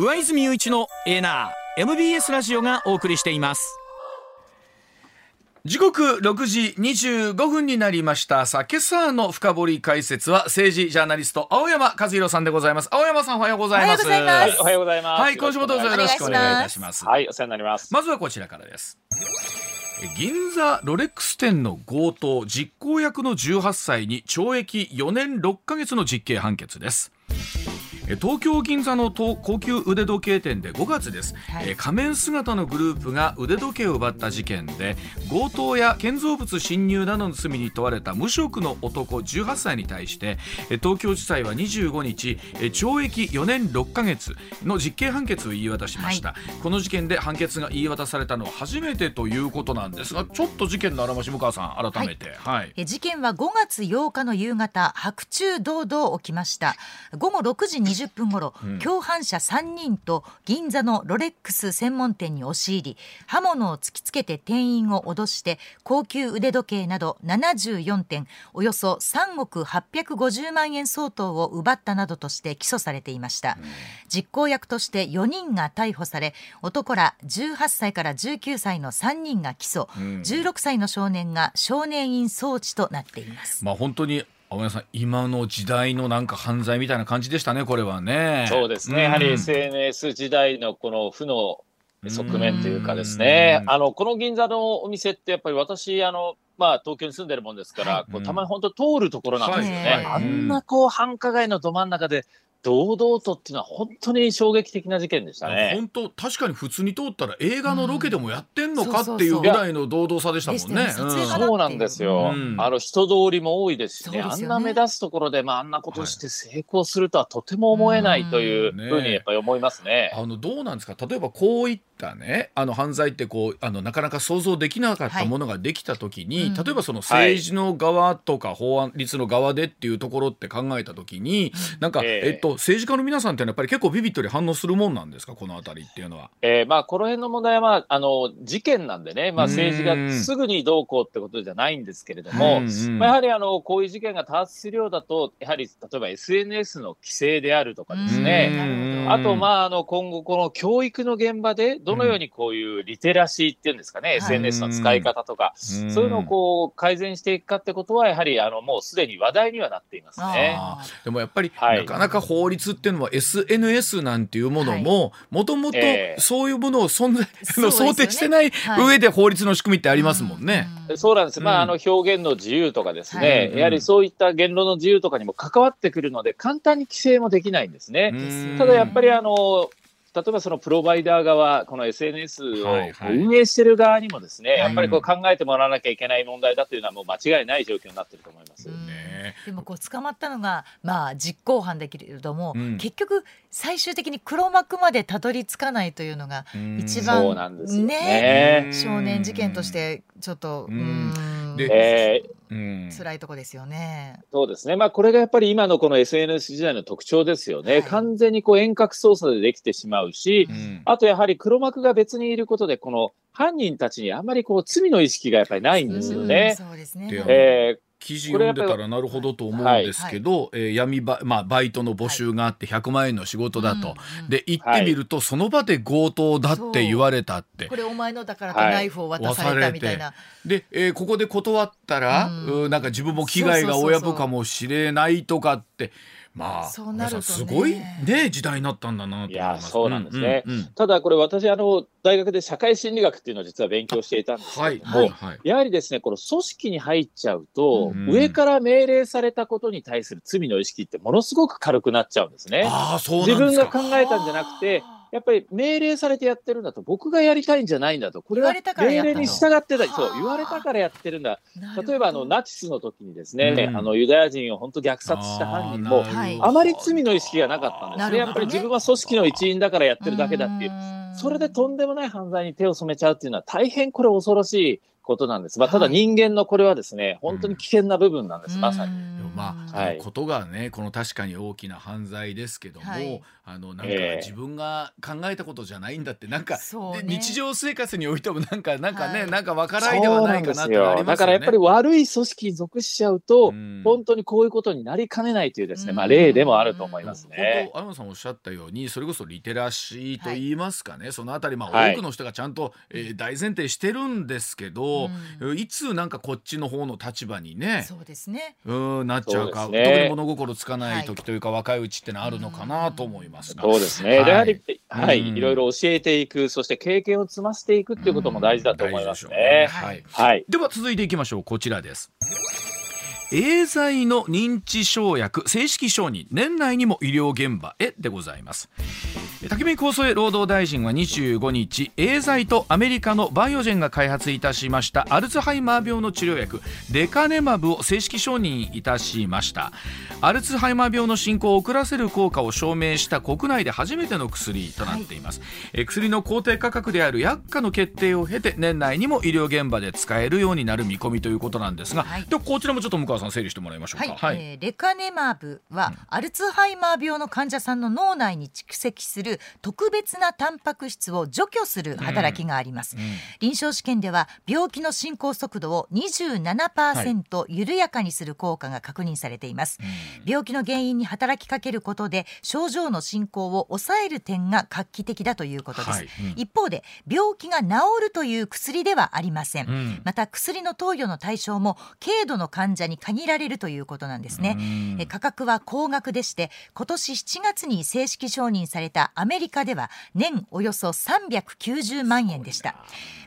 上泉雄一のエナー MBS ラジオがお送りしています。時刻6時25分になりました。さあ今朝の深掘り解説は政治ジャーナリスト青山和弘さんでございます。青山さんおはようございます。はいおはようございます。はい今週もどうぞよろしくお願いいたします。はいお世話になりますまずはこちらからです。銀座ロレックス店の強盗実行役の18歳に懲役4年6ヶ月の実刑判決です東京銀座の高級腕時計店で5月です、はい、仮面姿のグループが腕時計を奪った事件で強盗や建造物侵入などの罪に問われた無職の男18歳に対して東京地裁は25日懲役4年6ヶ月の実刑判決を言い渡しました、はい、この事件で判決が言い渡されたのは初めてということなんですがちょっと事件のあらまし向川さん改めて、はい、事件は5月8日の夕方白昼堂々起きました。午後6時20分ごろ、うん、共犯者3人と銀座のロレックス専門店に押し入り刃物を突きつけて店員を脅して高級腕時計など74点およそ3億850万円相当を奪ったなどとして起訴されていました、うん、実行役として4人が逮捕され男ら18歳から19歳の3人が起訴、うん、16歳の少年が少年院送致となっています。まあ本当に青山さん今の時代のなんか犯罪みたいな感じでしたねこれはね。そうですね、うん、やはり SNS 時代のこの負の側面というかですね、あのこの銀座のお店ってやっぱり私あのまあ、東京に住んでるもんですから、はい、こうたまに本当通るところなんですよね。あんなこう繁華街のど真ん中で堂々とっていうのは本当に衝撃的な事件でしたね。本当確かに普通に通ったら映画のロケでもやってんのかっていうぐらいの堂々さでしたもんね。そうなんですよ。うん、あの人通りも多いですしね、ねあんな目立つところでまああんなことして成功するとはとても思えないというふうにやっぱり思いますね。あのどうなんですか？例えばこういったね。あの犯罪ってこうあのなかなか想像できなかったものができた時に、はい、例えばその政治の側とか法案律の側でっていうところって考えた時に、なんか、えー、えっと政治家の皆さんってやっぱり結構ビビットに反応するもんなんですか？この辺りっていうのは。えー、まあこの辺の問題は、まあ、あの事件なんでね、まあ、政治がすぐにどうこうってことじゃないんですけれども、まあ、やはりあのこういう事件が多発するようだとやはり例えば SNS の規制であるとかですね。あと、まあ、あの今後この教育の現場でどのようにこういうリテラシーっていうんですかね、SNS の使い方とか、そういうのをこう改善していくかってことはやはりあのもうすでに話題にはなっていますね。でもやっぱり、はい、なかなか法律っていうのは SNS なんていうものももともとそういうものを存在、えー、想定してない上で法律の仕組みってありますもんね。そうなんです、まあ、あの表現の自由とかですね、やはりそういった言論の自由とかにも関わってくるので簡単に規制もできないんですね。ただやっぱりあの例えばそのプロバイダー側、この SNS を運営してる側にもですね、はいはい、やっぱりこう考えてもらわなきゃいけない問題だというのはもう間違いない状況になってると思います。ね、でもこう捕まったのがまあ実行犯だけれども、うん、結局最終的に黒幕までたどり着かないというのが一番ね、ね、少年事件としてちょっとうん。で、えー、辛いとこですよね。そうですね。まあ、これがやっぱり今のこの SNS 時代の特徴ですよね。はい、完全にこう遠隔操作でできてしまうし、うん、あとやはり黒幕が別にいることで、この犯人たちにあんまりこう罪の意識がやっぱりないんですよね。そうですね。えー記事読んでたらなるほどと思うんですけど、はい、えー、闇バ,、まあ、バイトの募集があって100万円の仕事だと、はい、で行ってみると、その場で強盗だって言われたって。これお前のだからとナイフを渡されたみたいな、で、えー、ここで断ったら、うん、なんか自分も危害が及ぶかもしれないとかってまあ、そうなると、ね、すごいね時代になったんだなといやそうなんですね、うんうんうん、ただこれ私あの大学で社会心理学っていうのを実は勉強していたんですけども、はいはいはい、やはりですねこの組織に入っちゃうと、うん、上から命令されたことに対する罪の意識ってものすごく軽くなっちゃうんですね。あそう自分が考えたんじゃなくてやっぱり命令されてやってるんだと、僕がやりたいんじゃないんだと、これは命令に従ってた、そう、言われたからやってるんだ。例えば、あの、ナチスの時にですね、うん、あの、ユダヤ人を本当虐殺した犯人も、あまり罪の意識がなかったんですね。やっぱり自分は組織の一員だからやってるだけだっていう。それでとんでもない犯罪に手を染めちゃうっていうのは大変これ恐ろしいことなんです。まあ、ただ人間のこれはですね、本当に危険な部分なんです、まさに。まあ、はい、ことがねこの確かに大きな犯罪ですけども、はい、あのなんか自分が考えたことじゃないんだってなんか、ね、日常生活においてもなんかなんかね、はい、なんかわからないではないかなってありますよ、ね、だからやっぱり悪い組織に属しちゃうと、うん、本当にこういうことになりかねないというですね、まあ例でもあると思いますね。本当さんおっしゃったようにそれこそリテラシーと言いますかね、そのあたりまあ多くの人がちゃんと、えー、大前提してるんですけど、うん、いつなんかこっちの方の立場にねそうですね。うんなっちゃうか、ね、特に物心つかない時というか、若いうちってのはあるのかなと思いますが、そうですね、はい、やはり、はい、い。ろいろ教えていくそして経験を積ませていくっていうことも大事だと思いますね。ね。はい、はい、では続いていきましょう。こちらです。エーザイの認知症薬正式承認年内にも医療現場へでございます竹見厚生労働大臣は25日エーザイとアメリカのバイオジェンが開発いたしましたアルツハイマー病の治療薬レカネマブを正式承認いたしました。アルツハイマー病の進行を遅らせる効果を証明した国内で初めての薬となっています、はい、薬の公定価格である薬価の決定を経て年内にも医療現場で使えるようになる見込みということなんですが、はい、でこちらもちょっと向川さん整理してもらいましょうか、えー、レカネマブは、アルツハイマー病の患者さんの脳内に蓄積する特別なタンパク質を除去する働きがあります、うんうん、臨床試験では病気の進行速度を27%緩やかにする効果が確認されています、病気の原因に働きかけることで症状の進行を抑える点が画期的だということです、はい。うん、一方で病気が治るという薬ではありません、また薬の投与の対象も軽度の患者に限られるということなんですね。価格は高額でして今年7月に正式承認されたアメリカでは年およそ390万円でした。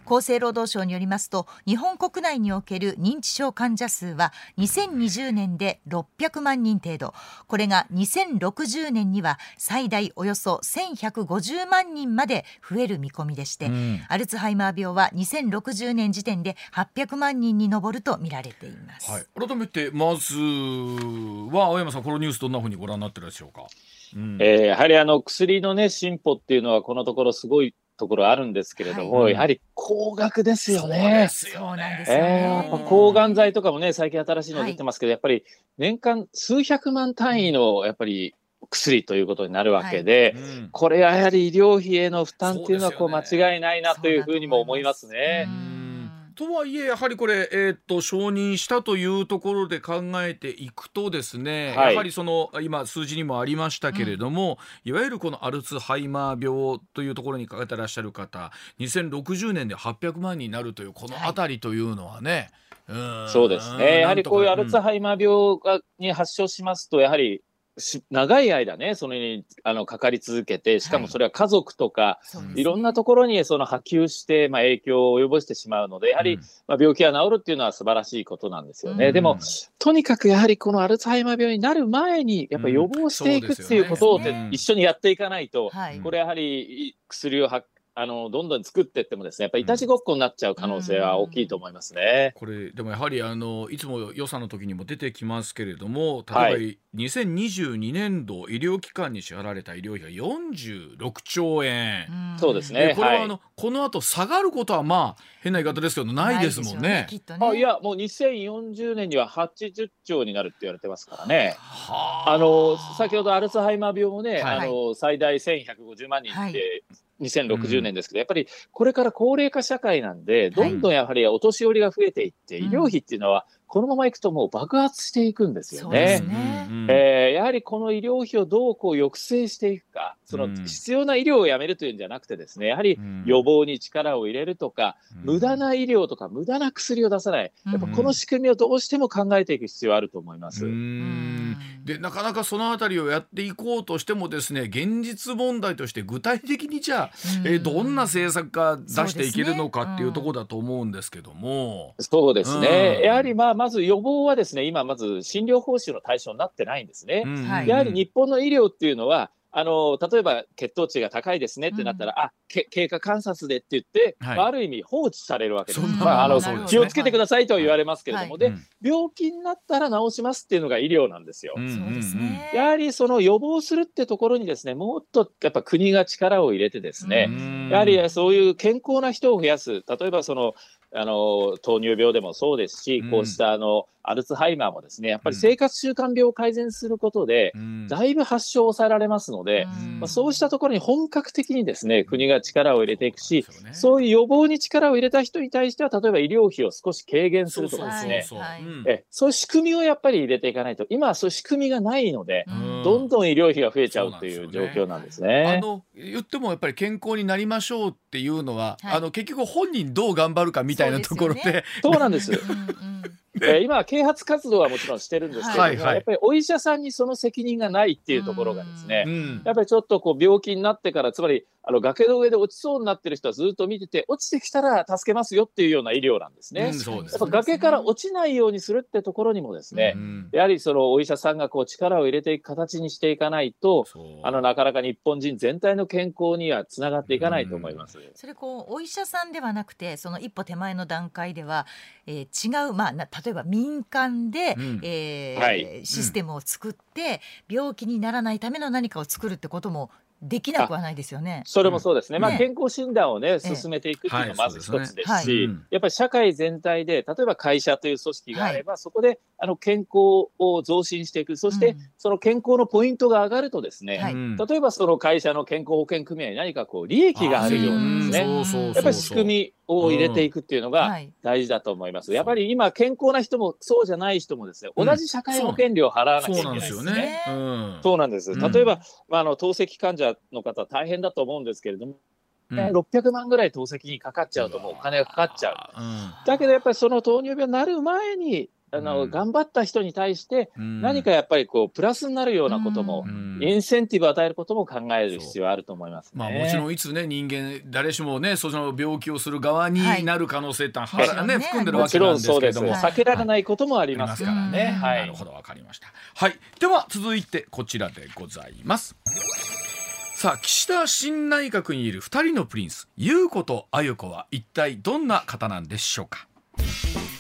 厚生労働省によりますと日本国内における認知症患者数は2020年で600万人程度。これが2060年には最大およそ1150万人まで増える見込みでして、うん、アルツハイマー病は2060年時点で800万人に上ると見られています、はい、改めてまずは青山さんこのニュースどんなふうにご覧になってるでしょうか？うん、えー、やはりあの薬の、ね、進歩っていうのは、このところすごいところあるんですけれども、はい、やはり高額ですよね。そうなんですよね。えー、抗がん剤とかもね、最近新しいの出てますけど、はい、やっぱり年間数百万単位のやっぱり薬ということになるわけで、はいうん、これやはり医療費への負担っていうのはこう間違いないなというふうにも思いますね。とはいえやはりこれ、えー、っと承認したというところで考えていくとですね、はい、やはりその今数字にもありましたけれども、うん、いわゆるこのアルツハイマー病というところにかけてらっしゃる方2060年で800万になるというこの辺りというのはね、はい、そうですね。やはりこういうアルツハイマー病がに発症しますとやはり長い間ね、それにあのかかり続けて、しかもそれは家族とか、はい、いろんなところにその波及して、まあ、影響を及ぼしてしまうので、やはり、うん、まあ、病気が治るっていうのは素晴らしいことなんですよね。うん、でも、とにかくやはりこのアルツハイマー病になる前に、やっぱり予防していくっていうことを、一緒にやっていかないと、これやはり薬を発あのどんどん作っていってもですねやっぱりいたちごっこになっちゃう可能性は大きいと思いますね。これでもやはりあのいつも予算の時にも出てきますけれども例えば、はい、2022年度医療機関に支払われた医療費が46兆円。そうですね。これはあの、はい、この後下がることはまあ変な言い方ですけどないですもんね。ねあいやもう2040年には80兆になるって言われてますからね。あの先ほどアルツハイマー病もね、はい、あの最大1150万人って。2060年ですけど、うん、やっぱりこれから高齢化社会なんで、どんどんやはりお年寄りが増えていって、医療費っていうのはこのままいくともう爆発していくんですよね。ね。えー、やはりこの医療費をどうこう抑制していくか、その必要な医療をやめるというんじゃなくてですね、やはり予防に力を入れるとか、無駄な医療とか無駄な薬を出さない、やっぱこの仕組みをどうしても考えていく必要あると思います。でなかなかそのあたりをやっていこうとしてもですね現実問題として具体的にじゃあ、えー、どんな政策が出していけるのかっていうところだと思うんですけども。そうですね、やはりまあまず予防はですね、今まず診療報酬の対象になってないんですね。うん、やはり日本の医療っていうのは、あの例えば血糖値が高いですねってなったら、うん、あ経過観察でって言って、はい、ある意味放置されるわけです。まあ、あの気をつけてくださいとは言われますけれども、はい、で、病気になったら治しますっていうのが医療なんですよ。そうですね。やはりその予防するってところにですね、もっとやっぱ国が力を入れてですね、やはりそういう健康な人を増やす、例えばそのあの糖尿病でもそうですし、こうしたあのアルツハイマーもですね、やっぱり生活習慣病を改善することで、だいぶ発症を抑えられますので、まあ、そうしたところに本格的にですね、国が力を入れていくし、そういう予防に力を入れた人に対しては、例えば医療費を少し軽減するとかですね、えそういう仕組みをやっぱり入れていかないと、今はそういう仕組みがないので、どんどん医療費が増えちゃうという状況なんですね。あの言ってもやっぱり健康になりましょうっていうのは、あの結局本人どう頑張るかみたいなところで、そうなんです。えー、今、啓発活動はもちろんしてるんですけど、はいはい、やっぱりお医者さんにその責任がないっていうところがですね、やっぱりちょっとこう病気になってから、つまりあの崖の上で落ちそうになってる人はずっと見てて、落ちてきたら助けますよっていうような医療なんですね。うん、すね。やっぱ崖から落ちないようにするってところにもですね、うん、やはりそのお医者さんがこう力を入れていく形にしていかないと、あのなかなか日本人全体の健康にはつながっていかないと思います。うん、それこうお医者さんではなくて、その一歩手前の段階では、えー、違うまあ例えば民間で、うん、えーはい、システムを作って、病気にならないための何かを作るってこともできなくはないですよね。それもそうですね。まあ、健康診断をね、進めていくっていうのがまず一つですし、やっぱり社会全体で、例えば会社という組織があれば、そこであの健康を増進していく、そしてその健康のポイントが上がるとですね、例えばその会社の健康保険組合に何かこう利益があるようにですね、やっぱり仕組みを入れていくっていうのが大事だと思います。やっぱり今健康な人もそうじゃない人もですね、同じ社会保険料を払わなきゃいけないですね。そうなんです。例えば、まあ、あの透析患者の方大変だと思うんですけれども、うん、600万ぐらい透析にかかっちゃうともうお金がかかっちゃう。うん、だけどやっぱりその糖尿病になる前にあの、うん、頑張った人に対して何かやっぱりこうプラスになるようなことも、インセンティブを与えることも考える必要あると思います、ね、まあ、もちろんいつね人間誰しもねその病気をする側になる可能性っては、はい、ね、含んでるわけなんですけれども。避けられないこともありますから。ね。はい、なるほどわかりました。はい。では続いてこちらでございます。さあ岸田新内閣にいる2人のプリンス優子とあゆ子は一体どんな方なんでしょうか？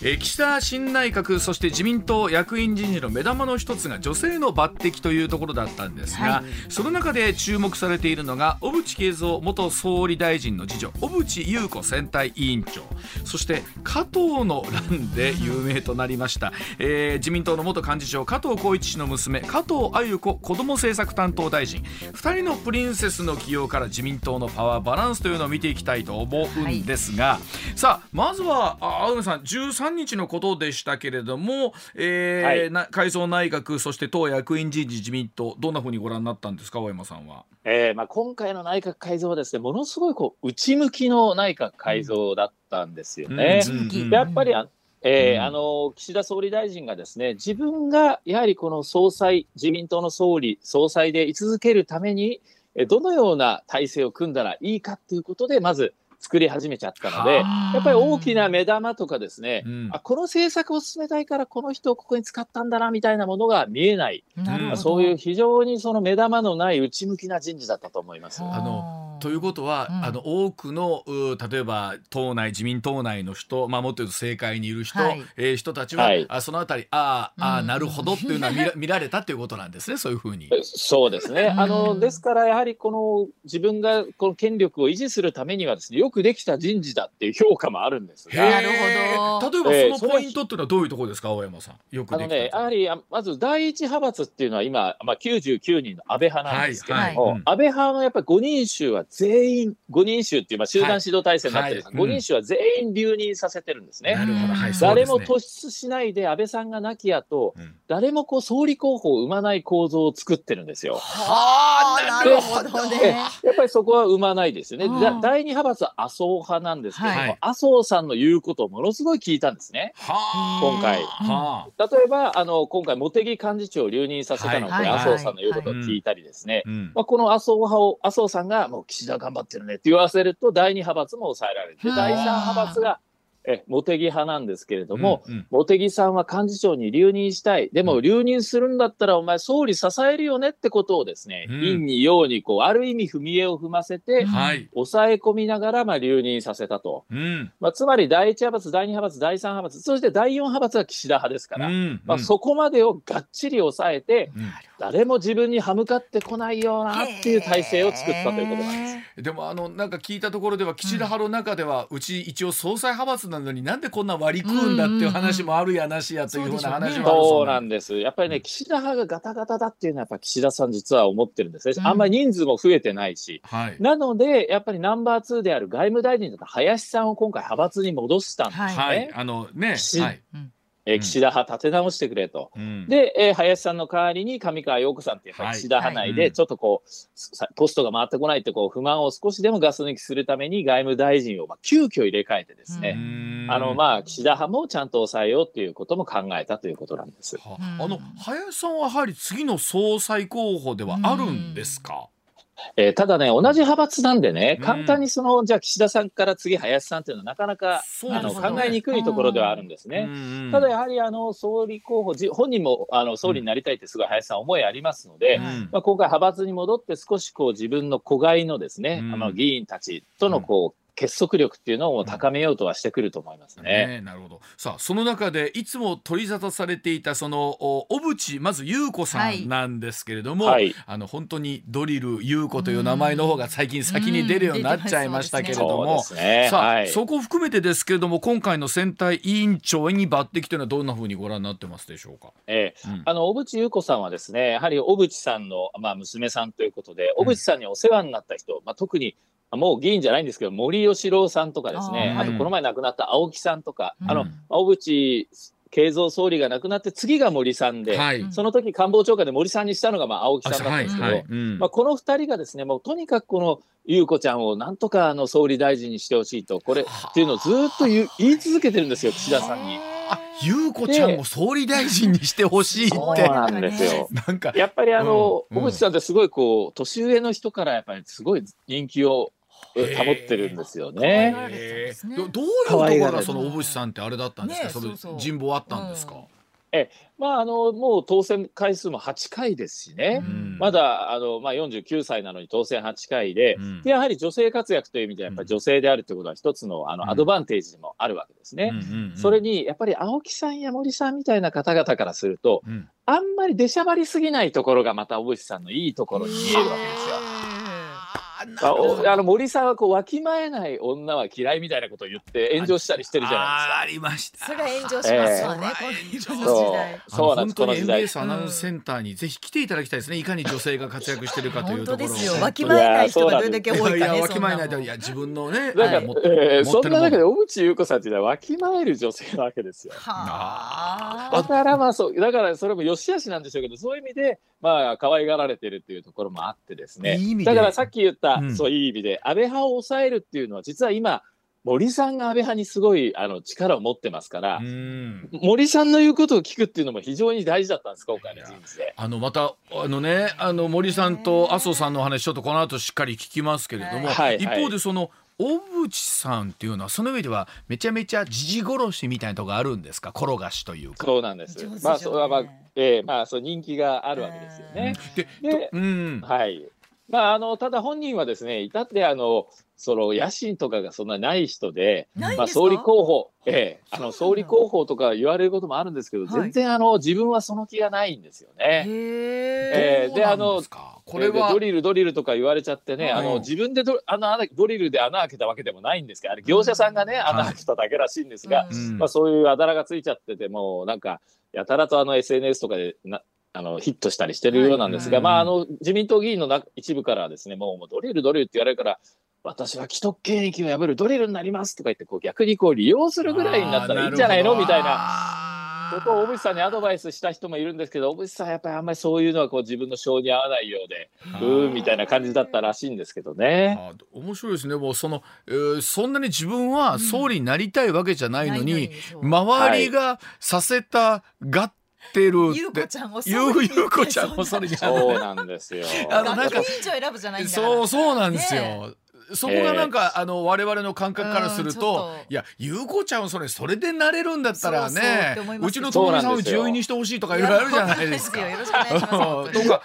え岸田新内閣そして自民党役員人事の目玉の一つが女性の抜擢というところだったんですが、はい、その中で注目されているのが小渕恵三元総理大臣の次女小渕優子選対委員長。そして加藤の乱で有名となりました、えー、自民党の元幹事長加藤浩一氏の娘加藤鮎子子ども政策担当大臣。2人のプリンセスの起用から自民党のパワーバランスというのを見ていきたいと思うんですが、はい、さあまずは青山さん13日のことでしたけれども、えーはい、改造内閣そして党役員人事自民党どんなふうにご覧になったんですか大山さんは？えーまあ、今回の内閣改造はですねものすごいこう内向きの内閣改造だったんですよね。うん、やっぱりあえー、うん、あの岸田総理大臣がですね自分がやはりこの総裁自民党の総理総裁で居続けるためにどのような体制を組んだらいいかということでまず作り始めちゃったので、やっぱり大きな目玉とかですね、うん、あこの政策を進めたいからこの人をここに使ったんだなみたいなものが見えない、そういう非常にその目玉のない内向きな人事だったと思います。あのということは、うん、あの多くの例えば党内自民党内の人、まあ、もっと言うと政界にいる人、はい、えー、人たちは、はい、あそのあたりああ、うん、なるほどっていうのは見ら 見られたということなんですねそういうふうに。そうですね。あのですからやはりこの自分がこの権力を維持するためにはですねよくできた人事だっていう評価もあるんですが。なるほど。例えばそのポイントっていうのはどういうところですか？青山さん。よくあのねやはりまず第一派閥っていうのは今、まあ、99人の安倍派なんですけども、はいはい。うん、安倍派のやっぱり5人衆は全員5人衆っていう、まあ、集団指導体制になってるんです、はい、5人衆は全員留任させてるんですね。なるほど。はい、誰も突出しないで安倍さんが亡き後、うん、誰もこう総理候補を生まない構造を作ってるんですよ。はあ、なるほどね。やっぱりそこは生まないですよね。第二派閥は麻生派なんですけども、はい、麻生さんの言うことをものすごい聞いたんですね。今回。例えば、あの、今回、茂木幹事長を留任させたので、麻生さんの言うことを聞いたりですね。まあ、この麻生派を、麻生さんが、もう岸田頑張ってるねって言わせると、第二派閥も抑えられて、第三派閥が、え茂木派なんですけれども、うんうん、茂木さんは幹事長に留任したい、でも留任するんだったら、お前、総理支えるよねってことをですね、うん、陰に陽にこう、ある意味、踏み絵を踏ませて、はい、抑え込みながら、まあ、留任させたと、うん、まあ、つまり第一派閥、第二派閥、第三派閥、そして第四派閥は岸田派ですから、うんうん、まあ、そこまでをがっちり抑えて、誰も自分に歯向かってこないよなっていう体制を作ったということなんです。でもあのなんか聞いたところでは岸田派の中では、うち一応総裁派閥なのになんでこんな割り食うんだっていう話もあるやなしやというような話もあるそうなんです。やっぱりね岸田派がガタガタだっていうのはやっぱ岸田さん実は思ってるんです。ね、あんまり人数も増えてないし、はい、なのでやっぱりナンバー2である外務大臣だった林さんを今回派閥に戻したんですね。はい、あのね、はい、えー、岸田派立て直してくれと、うん、で、えー、林さんの代わりに上川陽子さんってやっぱり岸田派内でちょっとこう、はい、ポストが回ってこないってこう不満を少しでもガス抜きするために外務大臣をまあ急遽入れ替えてですね、あのまあ岸田派もちゃんと抑えようっていうことも考えたということなんです。あの林さんはやはり次の総裁候補ではあるんですか？えー、ただね、同じ派閥なんでね、簡単にその、じゃあ岸田さんから次、林さんっていうのはなかなかあの考えにくいところではあるんですね。ただやはりあの総理候補、本人もあの総理になりたいってすごい林さん思いありますので、まあ、今回派閥に戻って少しこう自分の子飼いのですね、あの議員たちとのこう、結束力っていうのを高めようとはしてくると思いますね。ねなるほど。さあその中でいつも取り沙汰されていたその小渕まず優子さんなんですけれども、はい、あの本当にドリル優子という名前の方が最近先に出るようになっちゃいましたけれども、ね、さあ、はい、そこを含めてですけれども今回の選対委員長に抜擢というのはどんなふうにご覧になってますでしょうか？ええ、うん、あの小渕優子さんはですねやはり小渕さんのまあ娘さんということで小渕さんにお世話になった人、まあ特にもう議員じゃないんですけど、森喜朗さんとかですね、あとこの前亡くなった青木さんとか、あの、小渕慶三総理が亡くなって次が森さんで、はい、その時官房長官で森さんにしたのがまあ青木さんだったんですけど、はいはい。うん、まあ、この2人がですねもうとにかくこの優子ちゃんをなんとかあの総理大臣にしてほしいとこれっていうのをずっと言い続けてるんですよ岸田さんに。あ、優子ちゃんを総理大臣にしてほしいって。そうなんですよ。なんか。やっぱりあの、うん、小渕さんってすごいこう年上の人からやっぱりすごい人気を保ってるんですよね。どどういうところがその小渕さんってあれだったんですか、その人望あったんですか？えまあ、あのもう当選回数も8回ですしね、うん、まだあの、まあ、49歳なのに当選8回でうん、でやはり女性活躍という意味ではやっぱり女性であるということは一つのあのアドバンテージでもあるわけですね。それにやっぱり青木さんや森さんみたいな方々からすると、うん、あんまり出しゃばりすぎないところがまた小渕さんのいいところに見えるわけですよ。あの森さんはこうわきまえない女は嫌いみたいなことを言って炎上したりしてるじゃないですか。ありました。それが炎上しますよね。そうなんです。この時代。MBS アナウンスセンターにぜひ来ていただきたいですね。いかに女性が活躍してるかというところ。ですよ。わきまえない人がどれだけ多いかね。いやわきまえないといや自分のね。なんか、えー、そんな中で小渕優子さんっていうのはわきまえる女性なわけですよ。はあ。だからまあそうだからそれも良し悪しなんでしょうけどそういう意味でまあ可愛がられてるっていうところもあってですね。いいだからさっき言った、うん、そういい意味で安倍派を抑えるっていうのは実は今森さんが安倍派にすごいあの力を持ってますから森さんの言うことを聞くっていうのも非常に大事だったんです今回の人事で。あのまたあのねあの森さんと麻生さんの話ちょっとこの後しっかり聞きますけれども、はいはい、一方でその小渕さんっていうのはその上ではめちゃめちゃじじ殺しみたいなとこあるんですか？転がしというか。そうなんです。まあそれはまあ、えー、まあそう人気があるわけですよね。でで、うん、はい。まあ、あのただ本人はですね、至ってあのその野心とかがそんなない人で、まあ、総理候補、ええ、あの総理候補とか言われることもあるんですけど、全然あの自分はその気がないんですよね。えー、であのこれはドリルドリルとか言われちゃってね、あの自分でドあのドリルで穴開けたわけでもないんですけど、あれ業者さんがね、穴開けただけらしいんですが、まあ、そういうあだ名がついちゃっててもなんかやたらとあの SNS とかでなあのヒットしたりしてるようなんですが、はい、まあ、あの自民党議員のな一部からはですねもうドリルドリルって言われるから私は既得権益を破るドリルになりますとか言ってこう逆にこう利用するぐらいになったらいいんじゃないのみたいなことを小渕さんにアドバイスした人もいるんですけど小渕さんやっぱりあんまりそういうのはこう自分の性に合わないようでうーんみたいな感じだったらしいんですけどね。面白いですね。もうその、えー、そんなに自分は総理になりたいわけじゃないのに、う。ん、周りがさせたがってるゆうこちゃんもゆうこちゃんもそれにそうなんですよ。あのなんか選ぶじゃないそうそうなんですよ。ねそこがなんか、えー、あの我々の感覚からすると、いやゆうこちゃんそれそれでなれるんだったらねうちの友達さんを上位にしてほしいとかいろいろあるじゃないですか。とか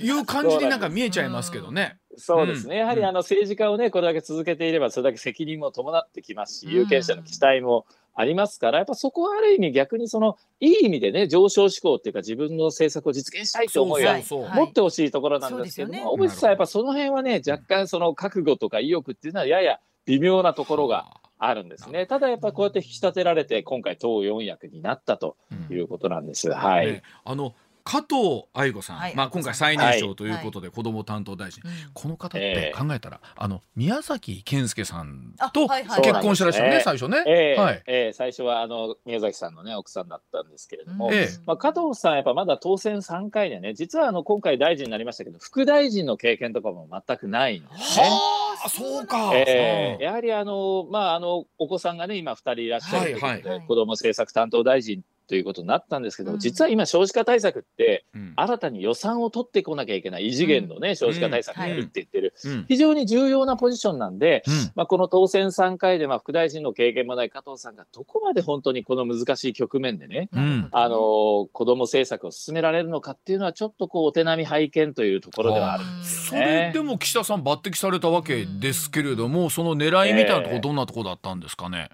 いう感じになんか見えちゃいますけどね。そうですね、やはりあの政治家をねこれだけ続けていればそれだけ責任も伴ってきますし、有権者の期待もありますから、やっぱそこはある意味逆にその、いい意味でね、上昇志向っていうか自分の政策を実現したいと思いは持ってほしいところなんですけども、小渕さんやっぱその辺はね、若干その覚悟とか意欲っていうのはやや微妙なところがあるんですね。ただやっぱりこうやって引き立てられて、今回党四役になったということなんです。はい。ね。あの加藤愛子さん、はい。まあ、今回最年少ということで子ども担当大臣、うん。この方って考えたら、あの宮崎健介さんあとはいはい。結婚してらっしゃるね、そ最初ね。ええはい。ええ最初はあの宮崎さんのね奥さんだったんですけれども、うん。ええ。まあ、加藤さんやっぱまだ当選3回でね。実はあの今回大臣になりましたけど副大臣の経験とかも全くないんですね。はあ、そうか。ええやはりあの、まあ、あのお子さんがね今2人いらっしゃるということで、はいはい。子ども政策担当大臣ということになったんですけど、うん。実は今少子化対策ってうん。新たに予算を取ってこなきゃいけない異次元のね、少子化対策をやるって言ってる、うん。非常に重要なポジションなんで、うん。まあ、この当選3回で、まあ、副大臣の経験もない加藤さんがどこまで本当にこの難しい局面でね、うんあの子ども政策を進められるのかっていうのは、ちょっとこうお手並み拝見というところではあるんですね。れでも岸田さん抜擢されたわけですけれども、その狙いみたいなところどんなところだったんですかね？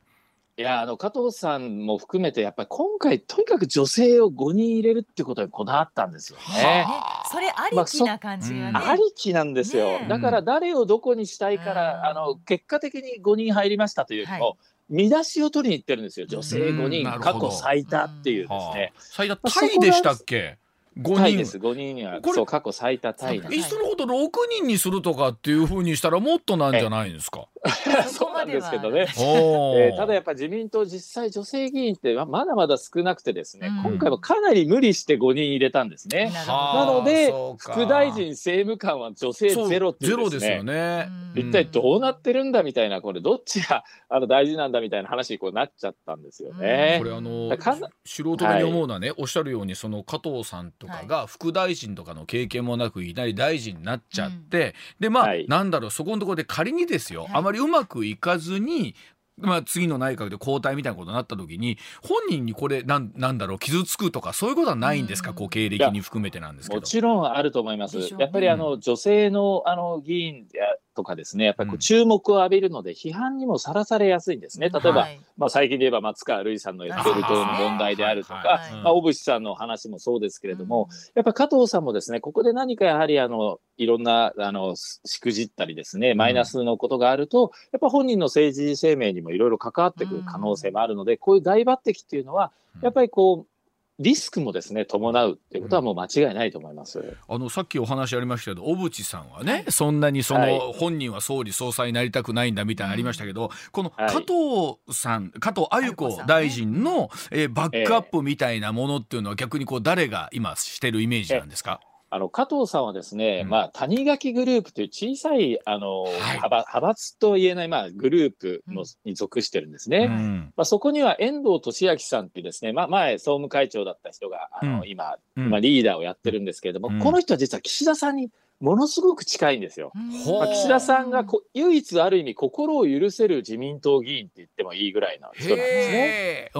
いやあの加藤さんも含めて、やっぱり今回、とにかく女性を5人入れるってことにこだわったんですよね。ねそれありきな感じがね、ありきなんですよ、ねえ。だから誰をどこにしたいから、うん。あの結果的に5人入りましたというよりも、見出しを取りに行ってるんですよ、女性5うん人、過去最多っていうですはあ。ね、最多タイでしたっけ？五人。タイです、5人にはこれそう過去最多タイいのこと6人にするとかっていうふうにしたらもっとなんじゃないんですか？そうなんですけどね。えーただやっぱ自民党、実際、女性議員ってままだまだ少なくて、ですね、うん。今回もかなり無理して5人入れたんですね。なので副大臣、政務官は女性ゼロっていうゼロですすでねよね。うん。一体どうなってるんだみたいな、これ、どっちが あの大事なんだみたいな話にこうなっちゃったんですよね。こ。れあの素人目に思うのはね、おっしゃるようにその加藤さんとかが副大臣とかの経験もなくいきなり大臣になっちゃって、でまあ、はい。なんだろうそこのところで仮にですよ、はい。あまりうまくいかずに。まあ、次の内閣で交代みたいなことになった時に本人にこれなんなんだろう傷つくとかそういうことはないんですか、うんこう経歴に含めてなんですけども。ちろんあると思いますやっぱりあの女性のあの議員やとかですね、やっぱり注目を浴びるので、批判にもさらされやすいんですね。例えば、はい。まあ、最近で言えば松川るいさんのエッフェル塔の問題であるとはいか、はい。まあ、小渕さんの話もそうですけれども、やっぱ加藤さんもですね、ここで何かやはりあのいろんなあのししくじったりですね、マイナスのことがあると、やっぱ本人の政治生命にもいろいろ関わってくる可能性もあるので、こういう大抜擢っていうのは、やっぱりこう、リスクもですね、伴うっていうことはもう間違いないと思います。あのさっきお話ありましたけど小渕さんはね、そんなにその、はい。本人は総理総裁になりたくないんだみたいなのありましたけど、このはい。加藤さん、加藤鮎子大臣の、えー。バックアップみたいなものっていうのは逆にこう誰が今してるイメージなんですか、あの加藤さんはですね、うん。まあ、谷垣グループという小さいあの、はい。派閥派閥と言えない、まあ、グループの、に属してるんですね。うん。まあ、そこには遠藤利明さんっていうですね、まあ、前、総務会長だった人があの、うん。今、うん。まあ、リーダーをやってるんですけれども、うん。この人は実は岸田さんにものすごく近いんですよ。まあ、岸田さんがこ唯一ある意味心を許せる自民党議員って言ってもいいぐらいの人なんですね。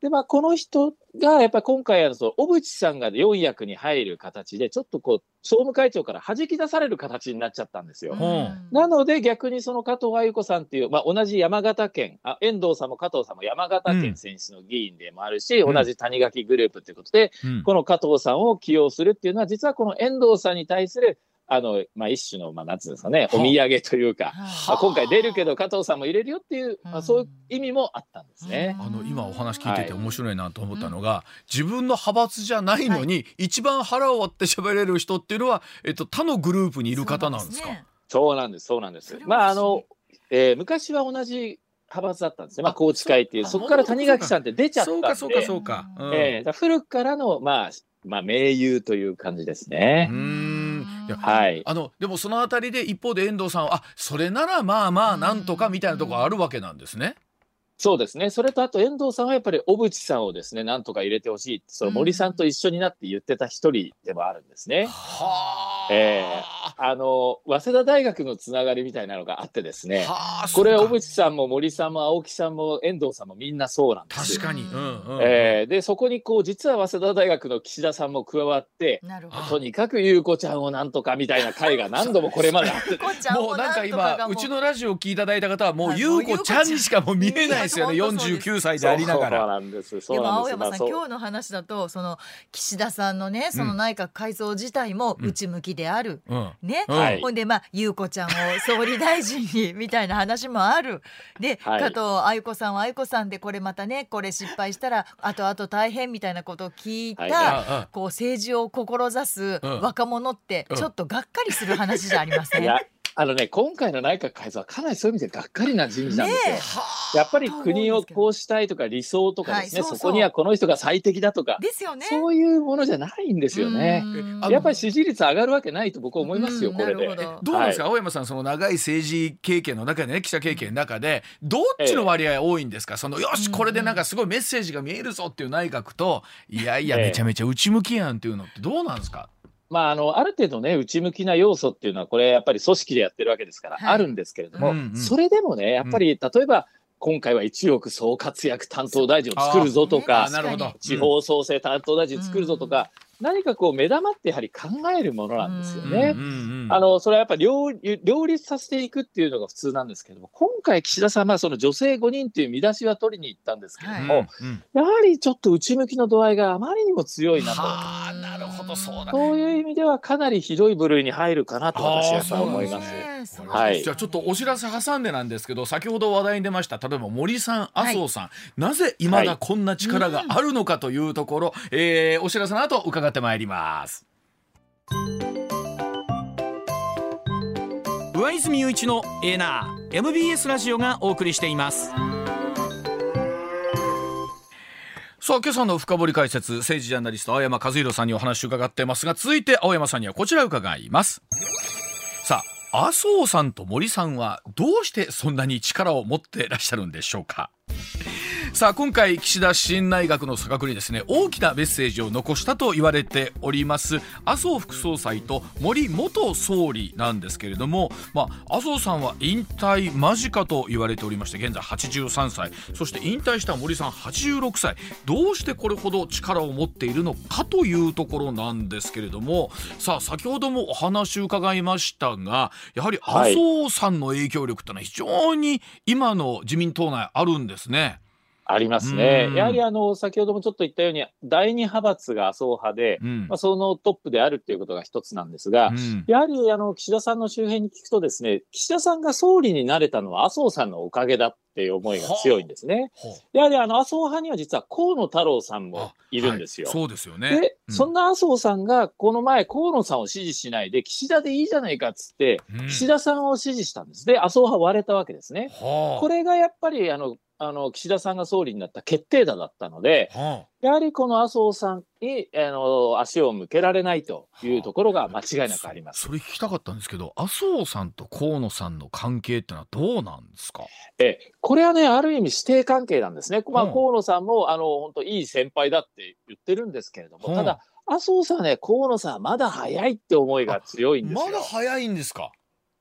で、まあ、この人が、やっぱり今回、あの、その小渕さんが4役に入る形で、ちょっとこう、総務会長から弾き出される形になっちゃったんですよ。ん。なので、逆にその加藤鮎子さんっていう、まあ、同じ山形県、あ遠藤さんも加藤さんも山形県選出の議員でもあるし、うん。同じ谷垣グループということで、うん。この加藤さんを起用するっていうのは、実はこの遠藤さんに対する、あの、まあ、一種の、まあ、なんつうんですかね、お土産というか、まあ、今回出るけど加藤さんも入れるよっていう、まあ、そういう意味もあったんですね。あの今お話聞いててはい面白いなと思ったのが、自分の派閥じゃないのに、一番腹を割って喋れる人っていうのは、えっと、他のグループにいる方なんですか？そうなんです、そうなんですまあ、あの、えー昔は同じ派閥だったんですね。まあ、あ宏池会っていう、そこから谷垣さんって出ちゃったんで。そうかそうかそうか。うんえー古くからの、まあ、まあ、盟友という感じですうね。ーんはい。あのでもそのあたりで一方で遠藤さんはあそれならまあまあなんとかみたいなところあるわけなんですね。そうですね。それとあと遠藤さんはやっぱり小渕さんをですね、なんとか入れてほしいって、その森さんと一緒になって言ってた一人でもあるんですね。はえー、あの早稲田大学のつながりみたいなのがあってですね。はあこれ小渕さんも森さんも青木さんも遠藤さんもみんなそうなんです。よ。確かに、うんうんえーでそこにこう実は早稲田大学の岸田さんも加わってなるほど。とにかく優子ちゃんをなんとかみたいな会が何度もこれまであってこちゃんもうなんか今う。ちのラジオを聞いていただいた方はもうはい優子ちゃん。にしかもう見えないですよね。いや本当そうです。49歳でありながそうら。なんです。でそうなんも青山さん、今日の話だとその岸田さんのねその内閣改造自体も内向きである、うん。ね、はい。ほんでまあ優子ちゃんを総理大臣にみたいな話もある。で、はい。加藤愛子さんは愛子さんでこれまたねこれ失敗したら後々大変みたいなことを聞いた、はい。あこう政治を志すうん。若者ってうん。ちょっとがっかりする話じゃありません？あのね今回の内閣改造はかなりそういう意味でがっかりな人事なんですよ。ねやっぱり国をこうしたいとか理想とかですね、はいそうそう。そこにはこの人が最適だとか、ですよね。そういうものじゃないんですよね。やっぱり支持率上がるわけないと僕は思いますよ、うん。これで。ど。どうなんですか、青山さんその長い政治経験の中でね記者経験の中でどっちの割合多いんですか、そのよしこれでなんかすごいメッセージが見えるぞっていう内閣といやいやええ。めちゃめちゃ内向きやんっていうのってどうなんですか、まあ、あの、ある程度ね、内向きな要素っていうのは、これやっぱり組織でやってるわけですから、はい。あるんですけれども、うんうん。それでもね、やっぱり、例えば、今回は一億総活躍担当大臣を作るぞとあかあ、なるほど。地方創生担当大臣作るぞとか、何かこう目玉ってやはり考えるものなんですよね。あのそれはやっぱり両両立させていくっていうのが普通なんですけども、今回、岸田さんはその女性5人っていう見出しは取りに行ったんですけれども、うんうん。やはりちょっと内向きの度合いがあまりにも強いなと。はあなるほどそうだそういう意味ではかなりひどい部類に入るかなと私は思います。はい。じゃあちょっとお知らせ挟んでなんですけど先ほど話題に出ました例えば森さん麻生さん、なぜ今だこんな力があるのかというところ、えーお知らせの後伺ってまいります。上泉雄一のエーナー MBS ラジオがお送りしています。さあ今朝の深掘り解説政治ジャーナリスト青山和弘さんにお話を伺ってますが続いて青山さんにはこちら伺います。さあ麻生さんと森さんはどうしてそんなに力を持ってらっしゃるんでしょうか？さあ今回岸田新内閣の組閣にですね大きなメッセージを残したと言われております麻生副総裁と森元総理なんですけれども、まあ、麻生さんは引退間近と言われておりまして現在83歳。そして引退した森さん86歳。どうしてこれほど力を持っているのかというところなんですけれどもさあ先ほどもお話を伺いましたがやはり麻生さんの影響力というのは非常に今の自民党内あるんですね。ありますねうん。やはりあの先ほどもちょっと言ったように第二派閥が麻生派で、うんまあ、そのトップであるっていうことが一つなんですが、うんやはりあの岸田さんの周辺に聞くとですね岸田さんが総理になれたのは麻生さんのおかげだっていう思いが強いんですね。やはりあの麻生派には実は河野太郎さんもいるんですよ。はいそうですよね。で、うんそんな麻生さんがこの前河野さんを支持しないで岸田でいいじゃないかっつって、うん岸田さんを支持したんです。で麻生派割れたわけですね。はあこれがやっぱりあのあの岸田さんが総理になった決定打だったので、はやはりこの麻生さんにあの足を向けられないというところが間違いなくあります。そそれ聞きたかったんですけど麻生さんと河野さんの関係ってのはどうなんですか？えこれはね、ある意味師弟関係なんですね。まあ、うん河野さんもあの本当いい先輩だって言ってるんですけれども、うんただ麻生さんはね、河野さんはまだ早いって思いが強いんですよ。まだ早いんですか？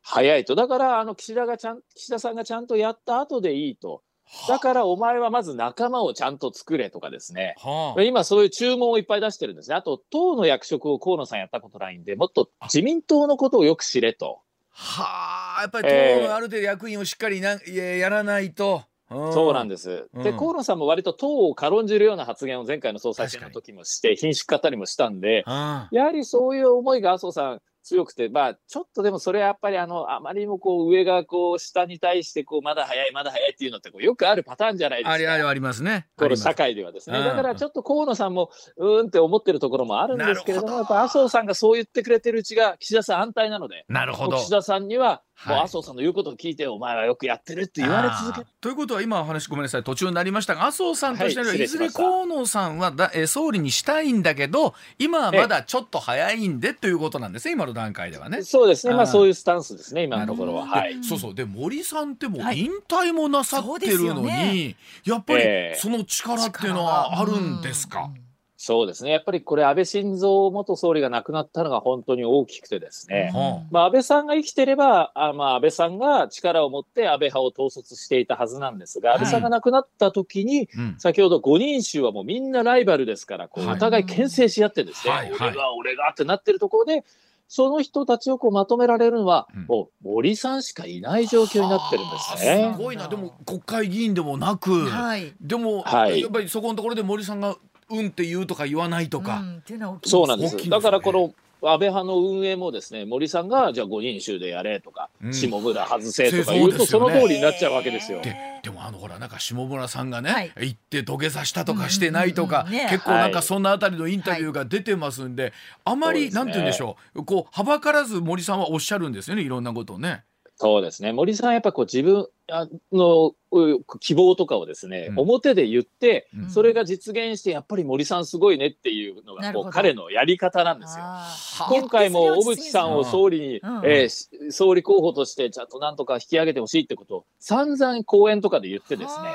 早いと。だから、あの、岸田がちゃん、岸田さんがちゃんとやった後でいいと。だから、お前はまず仲間をちゃんと作れとかですね。はあ今、そういう注文をいっぱい出してるんですね。あと、党の役職を河野さんやったことないんで、もっと自民党のことをよく知れと。はあやっぱりええ党のある程度役員をしっかりないややらないと、そうなんでです。うんで、河野さんも割と党を軽んじるような発言を前回の総裁選の時もして、品種語りもしたんで、あやはりそういう思いが麻生さん強くて、まあ、ちょっとでもそれはやっぱりあの、あまりにもこう上がこう下に対してこうまだ早いまだ早いっていうのってこうよくあるパターンじゃないですか。ありありありますね。この社会ではですね。うん。だからちょっと河野さんもうーんって思ってるところもあるんですけれども、ど。やっぱ麻生さんがそう言ってくれてるうちが岸田さん安泰なので、なるほど。岸田さんには麻生さんの言うことを聞いて、お前はよくやってるって言われ続けということは今お話ごめんなさい。途中になりましたが麻生さんとしては、はいい、ずれ河野さんはだ、えー総理にしたいんだけど今はまだちょっと早いんでということなんですね今の段階ではね。そうですね、まあそういうスタンスですね、今のところは。ではい。そうそう。で森さんってもうはい。引退もなさってるのに、やっぱりええ。その力っていうのはあるんですか、そうですね。やっぱりこれ安倍晋三元総理が亡くなったのが本当に大きくてですね。はまあ、安倍さんが生きてれば、あまあ、安倍さんが力を持って安倍派を統率していたはずなんですが、はい。安倍さんが亡くなった時に、うん。先ほど5人衆はもうみんなライバルですから、こうはいお互い牽制し合ってですね、はいはい。俺が俺がってなってるところで、その人たちをこうまとめられるのは、うん。もう森さんしかいない状況になってるんですはねあ。すごいな。でも国会議員でもなく、はい。でも、はい。やっぱりそこのところで森さんがうんって言うとか言わないとか、そうなんです。だからこの安倍派の運営もですね、森さんがじゃあ5人衆でやれとか、うん。下村外せとかそう言うと、ですよね。その通りになっちゃうわけですよ。ででもあのほらなんか下村さんがね、はい。行って土下座したとかしてないとか、うんうんうん。ね。結構なんかそんなあたりのインタビューが出てますんで、あまり、ね。なんて言うんでしょう。こうはばからず森さんはおっしゃるんですよねいろんなことをね。そうですね。森さんはやっぱこう自分あのう希望とかをですね、うん。表で言って、うん。それが実現して、やっぱり森さんすごいねっていうのがこう彼のやり方なんですよ。今回も小渕さんを総理に、うん。えーし総理候補としてちゃんとなんとか引き上げてほしいってことを散々講演とかで言ってですね、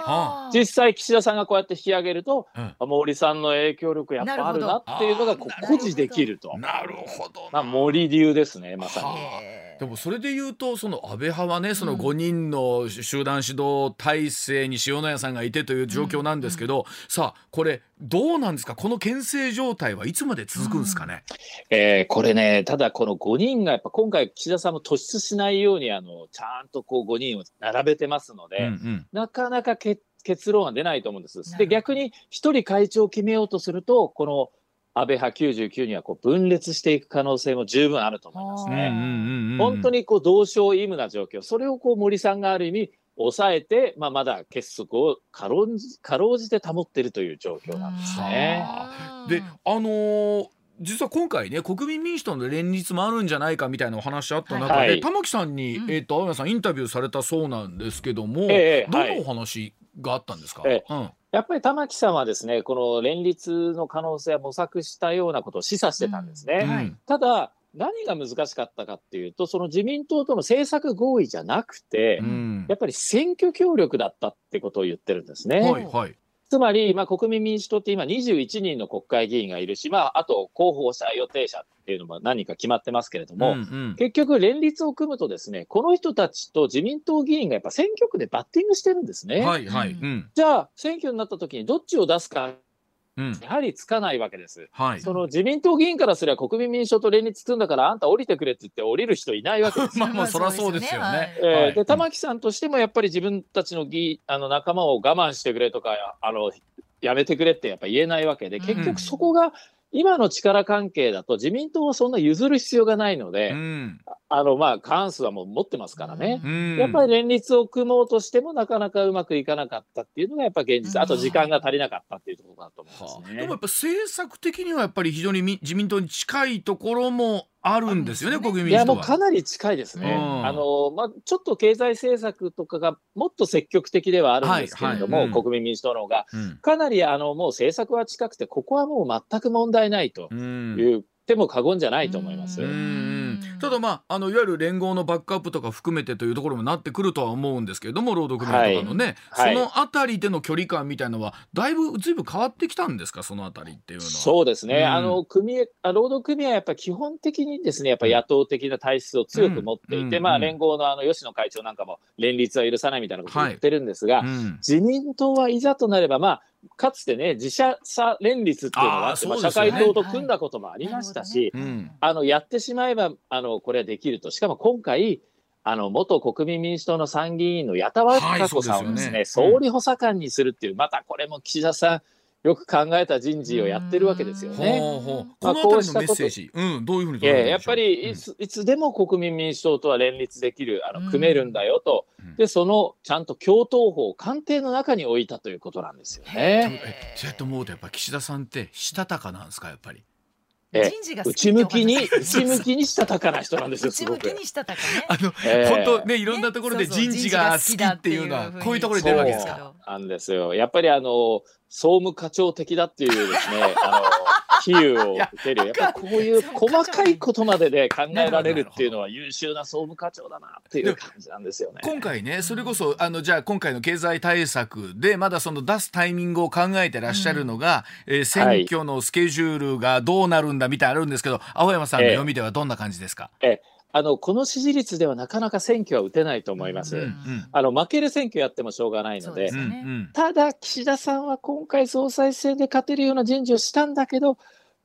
実際岸田さんがこうやって引き上げると、うん。あ森さんの影響力やっぱあるなっていうのがこう誇示できると。なるほどな。まあ、森流ですね、まさに。でもそれで言うとその安倍派はねそのうん。5人の集団指導体制に塩谷さんがいてという状況なんですけど、さあこれどうなんですか？この牽制状態はいつまで続くんですかね？えーこれね、ただこの5人がやっぱ今回岸田さんも突出しないようにあのちゃんとこう5人を並べてますので、うんうんなかなかけ結論は出ないと思うんです。で逆に1人会長を決めようとするとこの安倍派99にはこう分裂していく可能性も十分あると思いますね。本当にこう同床異夢な状況、それをこう森さんがある意味抑えて、まあ、まだ結束をかろうじかろうじて保っているという状況なんですね。うん。であのー実は今回ね国民民主党の連立もあるんじゃないかみたいなお話あった中で、はい。玉木さんに、うん。えー、と青山さんインタビューされたそうなんですけども、ええどはい。んなお話があったんですか、え。うんやっぱり玉木さんはですね、この連立の可能性は模索したようなことを示唆してたんですね。うんはいただ、何が難しかったかっていうと、その自民党との政策合意じゃなくて、うんやっぱり選挙協力だったってことを言ってるんですね。はいはいつまり、まあ、国民民主党って今21人の国会議員がいるし、まあ、あと候補者予定者っていうのも何人か決まってますけれども、うんうん。結局連立を組むとですね、この人たちと自民党議員がやっぱ選挙区でバッティングしてるんですね。はいはい、ううんん。じゃあ、選挙になった時にどっちを出すか、うんやはりつかないわけです。はいその自民党議員からすれば国民民主党と連立組んだからあんた降りてくれって言って降りる人いないわけです。まあまあそりゃそうですよね。えーはいで玉木さんとしてもやっぱり自分たちの議あの仲間を我慢してくれとかあのやめてくれってやっぱ言えないわけでうん結局そこが今の力関係だと自民党はそんな譲る必要がないので、うん。あのまあ過半数はもう持ってますからね。うん。やっぱり連立を組もうとしてもなかなかうまくいかなかったっていうのがやっぱ現実、あと時間が足りなかったっていうところだと思いますね。はあでもやっぱ政策的にはやっぱり非常にみ自民党に近いところもあるんですよね国民いや民主党は。もうかなり近いですね。うん。あのまあ、ちょっと経済政策とかがもっと積極的ではあるんですけれども、はい。はいうん。国民民主党の方が、うん。かなりあのもう政策は近くて、ここはもう全く問題ないとうん。言っても過言じゃないと思います。うんうんただまああのいわゆる連合のバックアップとか含めてというところもなってくるとは思うんですけれども労働組合とかのね、はい。はい。そのあたりでの距離感みたいのはだいぶずいぶん変わってきたんですかそのあたりっていうのは？そうですね、うん。あの組合あ労働組合はやっぱり基本的にですね、やっぱり野党的な体質を強く持っていて、まあ、連合のあの吉野会長なんかも連立は許さないみたいなことを言ってるんですが、うん。自民党はいざとなれば、まあ、かつてね、自社さ連立っていうのがあって、ね。社会党と組んだこともありましたし、うん。あのやってしまえばあのこれはできると、しかも今回、あの元国民民主党の参議院の矢田はい稚子さんをですね、そうですよね。総理補佐官にするっていう、またこれも岸田さん、よく考えた人事をやってるわけですよほね。まあこのあたりのメッセージ、うん、どういうふうに捉えややっぱりいついつでも国民民主党とは連立できる、あうん。の組めるんだよと、うん。でそのちゃんと共闘法を官邸の中に置いたということなんですよね。えそうやって思うとやっぱ岸田さんってしたたかなんですか？やっぱり。え人事が好き内向きに、内向きにしたたかな人なんですよ、すごく。内向きにしたたかね。あの、ええ本当ねいろんなところで人事が好きっていうのはこういうところに出るわけですか？なんですよ。やっぱりあの総務課長的だっていうですね、あの比喩を受けるやっぱこうい。う細かいことまでで考えられるっていうのは優秀な総務課長だなっていう感じなんですよね。今回ねそれこそあのじゃあ今回の経済対策でまだその出すタイミングを考えてらっしゃるのが、うん、えー、選挙のスケジュールがどうなるんだみたいなあるんですけど、青山さんの読みではどんな感じですか、ええあのこの支持率ではなかなか選挙は打てないと思います。うんうん、あの負ける選挙やってもしょうがないので、ね、ただ岸田さんは今回総裁選で勝てるような人事をしたんだけど、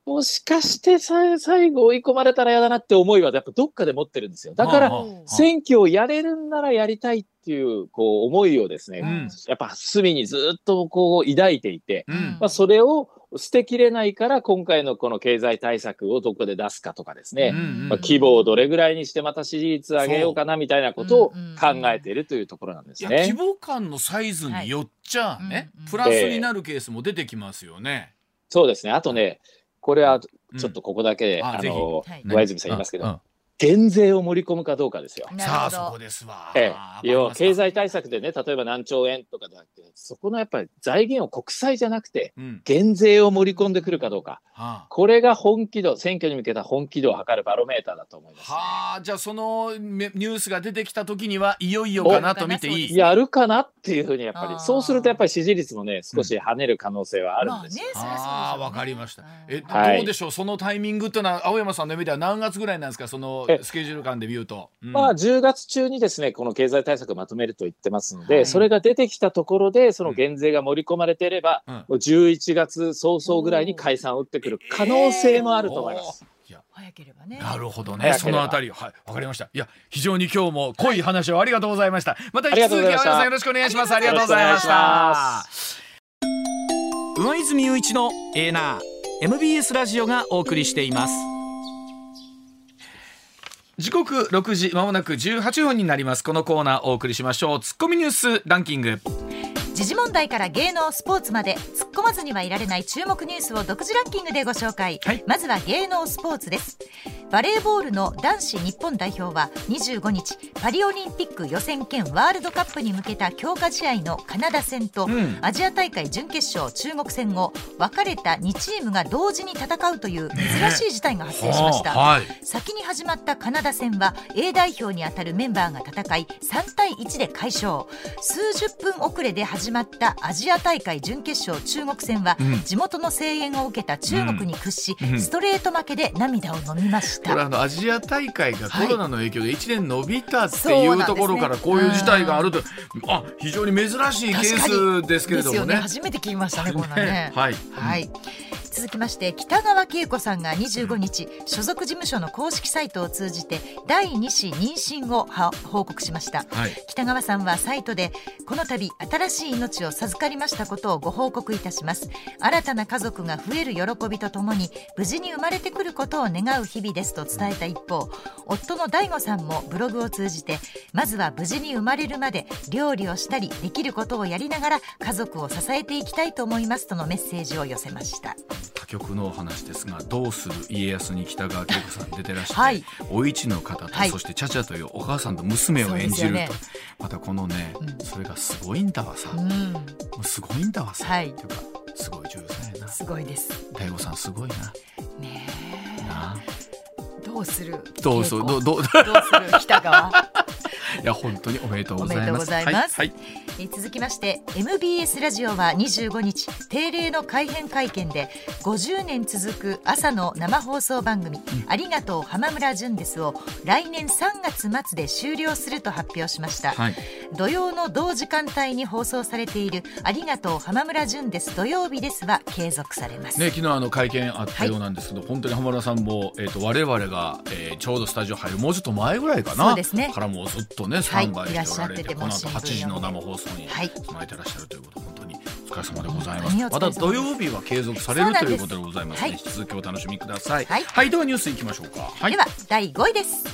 もしかして最後追い込まれたら嫌だなって思いはやっぱどっかで持ってるんですよ。だから選挙をやれるんならやりたいっていうこう思いをですね、うん、やっぱ隅にずっとこう抱いていて、うん、まあ、それを捨てきれないから今回のこの経済対策をどこで出すかとかですね、うんうん、まあ、規模をどれぐらいにしてまた支持率上げようかなみたいなことを考えているというところなんですね。規模感のサイズによっちゃね、はい、プラスになるケースも出てきますよね。えー、そうですね。あとねこれはちょっとここだけで、うん、あの上泉さん言いますけど、減税を盛り込むかどうかですよ。さあそこですわ。ええ、要は経済対策でね例えば何兆円とかじゃなくてそこのやっぱり財源を国債じゃなくて、減税を盛り込んでくるかどうか、これが本気度選挙に向けた本気度を測るバロメーターだと思います、ね、はあじゃあそのニュースが出てきた時にはいよいよかなと見ていい？やるかなっていうふうにやっぱり。そうするとやっぱり支持率もね少し跳ねる可能性はあるんですよ、うんまあね、ああわかりました。え、どうでしょう？そのタイミングっていうのは青山さんの目では何月ぐらいなんですか？そのスケジュール感で言うと、うん、まあ10月中にですねこの経済対策をまとめると言ってますので、はい、それが出てきたところでその減税が盛り込まれていれば、うん、もう11月早々ぐらいに解散を打ってくる可能性もあると思います。早ければね。なるほどね。そのあたり、はい、わかりました。いや、非常に今日も濃い話をありがとうございました。また引き続き、青山さんよろしくお願いします。ありがとうございました。上泉雄一のエーナー MBS ラジオがお送りしています。時刻6時まもなく18分になりますこのコーナーお送りしましょうツッコミニュースランキング時事問題から芸能スポーツまで突っ込まずにはいられない注目ニュースを独自ランキングでご紹介、はい、まずは芸能スポーツです。バレーボールの男子日本代表は25日パリオリンピック予選兼ワールドカップに向けた強化試合のカナダ戦と、うん、アジア大会準決勝中国戦を分かれた2チームが同時に戦うという珍しい事態が発生しました、はい、先に始まったカナダ戦は A 代表にあたるメンバーが戦い3対1で快勝。数十分遅れで始まったアジア大会準決勝中国戦は、うん、地元の声援を受けた中国に屈し、うん、ストレート負けで涙を飲みました。これあのアジア大会がコロナの影響で1年延びたっていうところからこういう事態があると、あ非常に珍しいケースですけれどもね、ね、初めて聞きましたねこんなね。はい、はい、続きまして北川景子さんが25日所属事務所の公式サイトを通じて第2子妊娠を報告しました、はい、北川さんはサイトでこの度新しい命を授かりましたことをご報告いたします。新たな家族が増える喜びとともに無事に生まれてくることを願う日々ですと伝えた一方夫の DAIGO さんもブログを通じてまずは無事に生まれるまで料理をしたりできることをやりながら家族を支えていきたいと思いますとのメッセージを寄せました他局のお話ですが「どうする家康」に北川景子さん出てらして、はい、お市の方と、はい、そしてチャチャというお母さんと娘を演じると、ね、またこのね、うん、それがすごいんだわさ、うん、すごいんだわさ、はい、っていうかすごい女優さんやな。すごいです。大悟さんすごいな。ねえ。などうする？どうする？どうどう？する？北川 いや本当におめでとうございます。おめでとうござい。はい、え続きまして MBS ラジオは25日定例の改編会見で50年続く朝の生放送番組、うん、ありがとう浜村淳ですを来年3月末で終了すると発表しました。はい、土曜の同時間帯に放送されているありがとう浜村淳です土曜日ですは継続されます。ね昨日あの会見あったようなんですけど、はい、本当に浜村さんもえっ、ー、と我々が、えー、ちょうどスタジオ入るもうちょっと前ぐらいかな。そうですね。からもうずっとねスタンバイしておられて、この後8時の生放送に備えてらっしゃるということ、本当にお疲れ様でございます。また土曜日は継続されるということでございますね。引き続きお楽しみください。はい、ではニュースいきましょうか。では第5位です。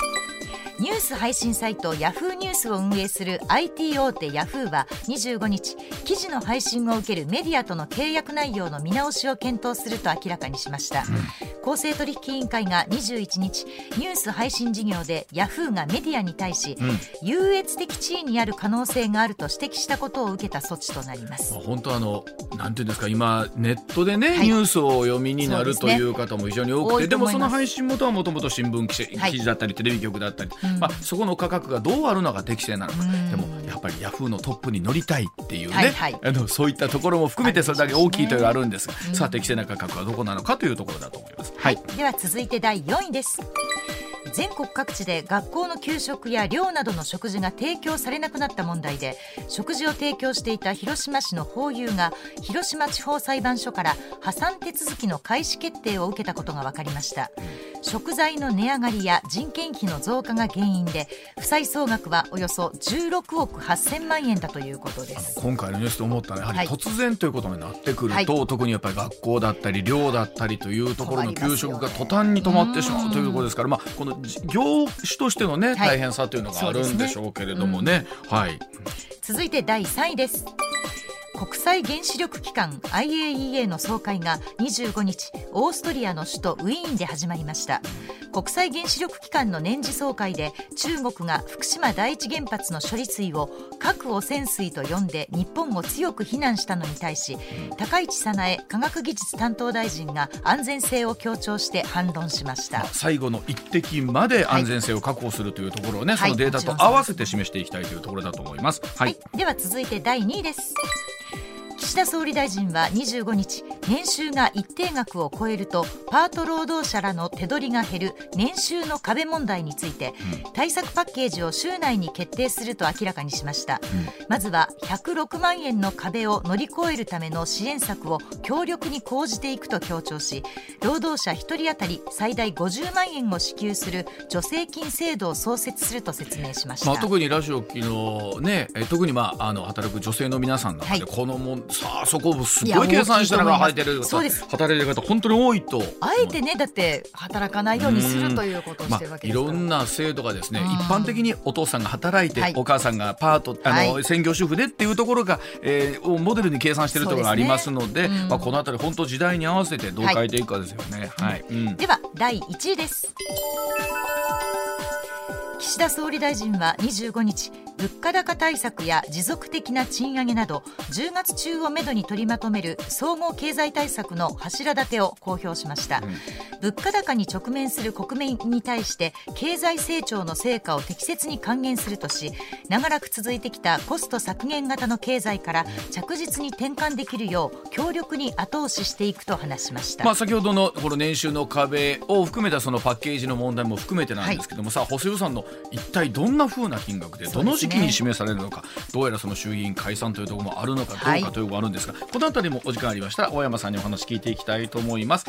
ニュース配信サイトヤフーニュースを運営する IT 大手ヤフーは25日記事の配信を受けるメディアとの契約内容の見直しを検討すると明らかにしました、うん、公正取引委員会が21日ニュース配信事業でヤフーがメディアに対し、うん、優越的地位にある可能性があると指摘したことを受けた措置となります。本当あのなんていうんですか今ネットでね、はい、ニュースを読みになる、という方も非常に多くてでもその配信元はもともと新聞記事だったり、テレビ局だったり、まあそこの価格がどうあるのが適正なのか、でもやっぱりヤフーのトップに乗りたいっていうね、はいはい、あのそういったところも含めてそれだけ大きいというのがあるんですが、さあ適正な価格はどこなのかというところだと思います。はい、では続いて第4位です。全国各地で学校の給食や寮などの食事が提供されなくなった問題で食事を提供していた広島市のホーユーが広島地方裁判所から破産手続きの開始決定を受けたことが分かりました食材の値上がりや人件費の増加が原因で負債総額はおよそ16億8000万円だということです。今回のニュースで思ったのはやはり突然ということになってくると、はい、特にやっぱり学校だったり寮だったりというところの給食が途端に止まってしまうということですから、まあ、この業種としてのね、大変さというのがあるんでしょうけれどもね。はい、続いて第3位です。国際原子力機関 IAEA の総会が25日オーストリアの首都ウィーンで始まりました。国際原子力機関の年次総会で中国が福島第一原発の処理水を核汚染水と呼んで日本を強く非難したのに対し高市早苗科学技術担当大臣が安全性を強調して反論しました。最後の一滴まで安全性を確保するというところをね、はい、そのデータと合わせて示していきたいというところだと思います、はい、はい、では続いて第2位です岸田総理大臣は25日年収が一定額を超えるとパート労働者らの手取りが減る年収の壁問題について、対策パッケージを週内に決定すると明らかにしました、うん、まずは106万円の壁を乗り越えるための支援策を強力に講じていくと強調し労働者1人当たり最大50万円を支給する助成金制度を創設すると説明しました、まあ、特にラジオ昨日ね特にまああの働く女性の皆さんのはい、このもさあそこすごい計算したのが入ってるそうです。働いてる方本当に多いと。あえてねだって働かないようにするということをしてるわけですから、まあ、いろんな制度がですね一般的にお父さんが働いて、はい、お母さんがパートあの、はい、専業主婦でっていうところが、えー、をモデルに計算しているところがありますので、ね、まあ、このあたり本当時代に合わせてどう変えていくかですよね。はい、うん、では第1位です。岸田総理大臣は25日物価高対策や持続的な賃上げなど10月中をめどに取りまとめる総合経済対策の柱立てを公表しました、うん、物価高に直面する国民に対して経済成長の成果を適切に還元するとし長らく続いてきたコスト削減型の経済から着実に転換できるよう強力に後押ししていくと話しました、まあ、先ほどのこの年収の壁を含めたそのパッケージの問題も含めてなんですけども、はい、さあ補正予算の一体どんなふうな金額でどの時期に示されるのか、どうやらその衆議院解散というところもあるのかどうかというのがあるんですが、はい、この辺りもお時間ありましたら大山さんにお話聞いていきたいと思います。